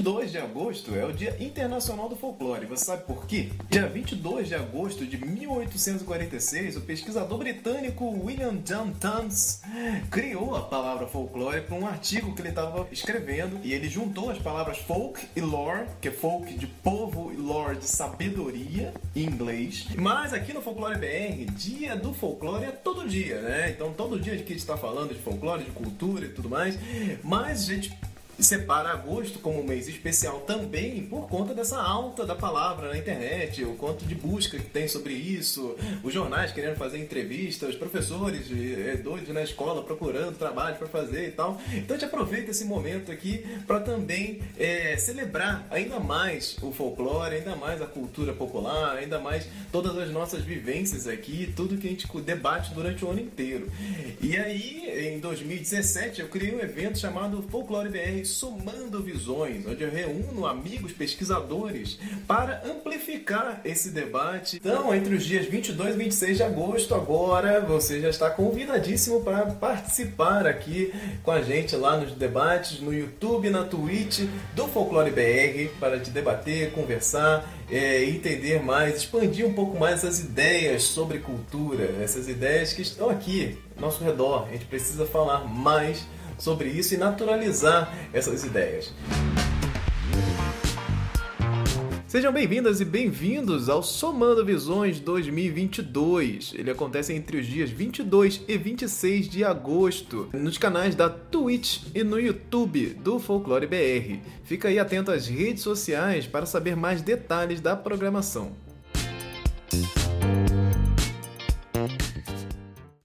2 de agosto é o Dia Internacional do Folclore. Você sabe por quê? Dia 22 de agosto de 1846, o pesquisador britânico William John Towns criou a palavra folclore para um artigo que ele estava escrevendo e ele juntou as palavras folk e lore, que é folk de povo e lore de sabedoria em inglês. Mas aqui no Folclore BR, dia do folclore é todo dia, né? Então todo dia que a gente está falando de folclore, de cultura e tudo mais, mas a gente separa agosto como um mês especial também por conta dessa alta da palavra na internet, o quanto de busca que tem sobre isso, os jornais querendo fazer entrevistas, os professores é, doidos na escola procurando trabalho para fazer e tal. Então a gente aproveita esse momento aqui para também é, celebrar ainda mais o folclore, ainda mais a cultura popular, ainda mais todas as nossas vivências aqui, tudo que a gente debate durante o ano inteiro. E aí, em 2017, eu criei um evento chamado Folclore BR Somando Visões, onde eu reúno amigos pesquisadores para amplificar esse debate. Então, entre os dias 22 e 26 de agosto, agora você já está convidadíssimo para participar aqui com a gente lá nos debates no YouTube, na Twitch do Folclore BR, para te debater, conversar, é, entender mais, expandir um pouco mais as ideias sobre cultura, essas ideias que estão aqui ao nosso redor. A gente precisa falar mais sobre isso e naturalizar essas ideias. Sejam bem-vindas e bem-vindos ao Somando Visões 2022. Ele acontece entre os dias 22 e 26 de agosto, nos canais da Twitch e no YouTube do Folclore BR. Fica aí atento às redes sociais para saber mais detalhes da programação.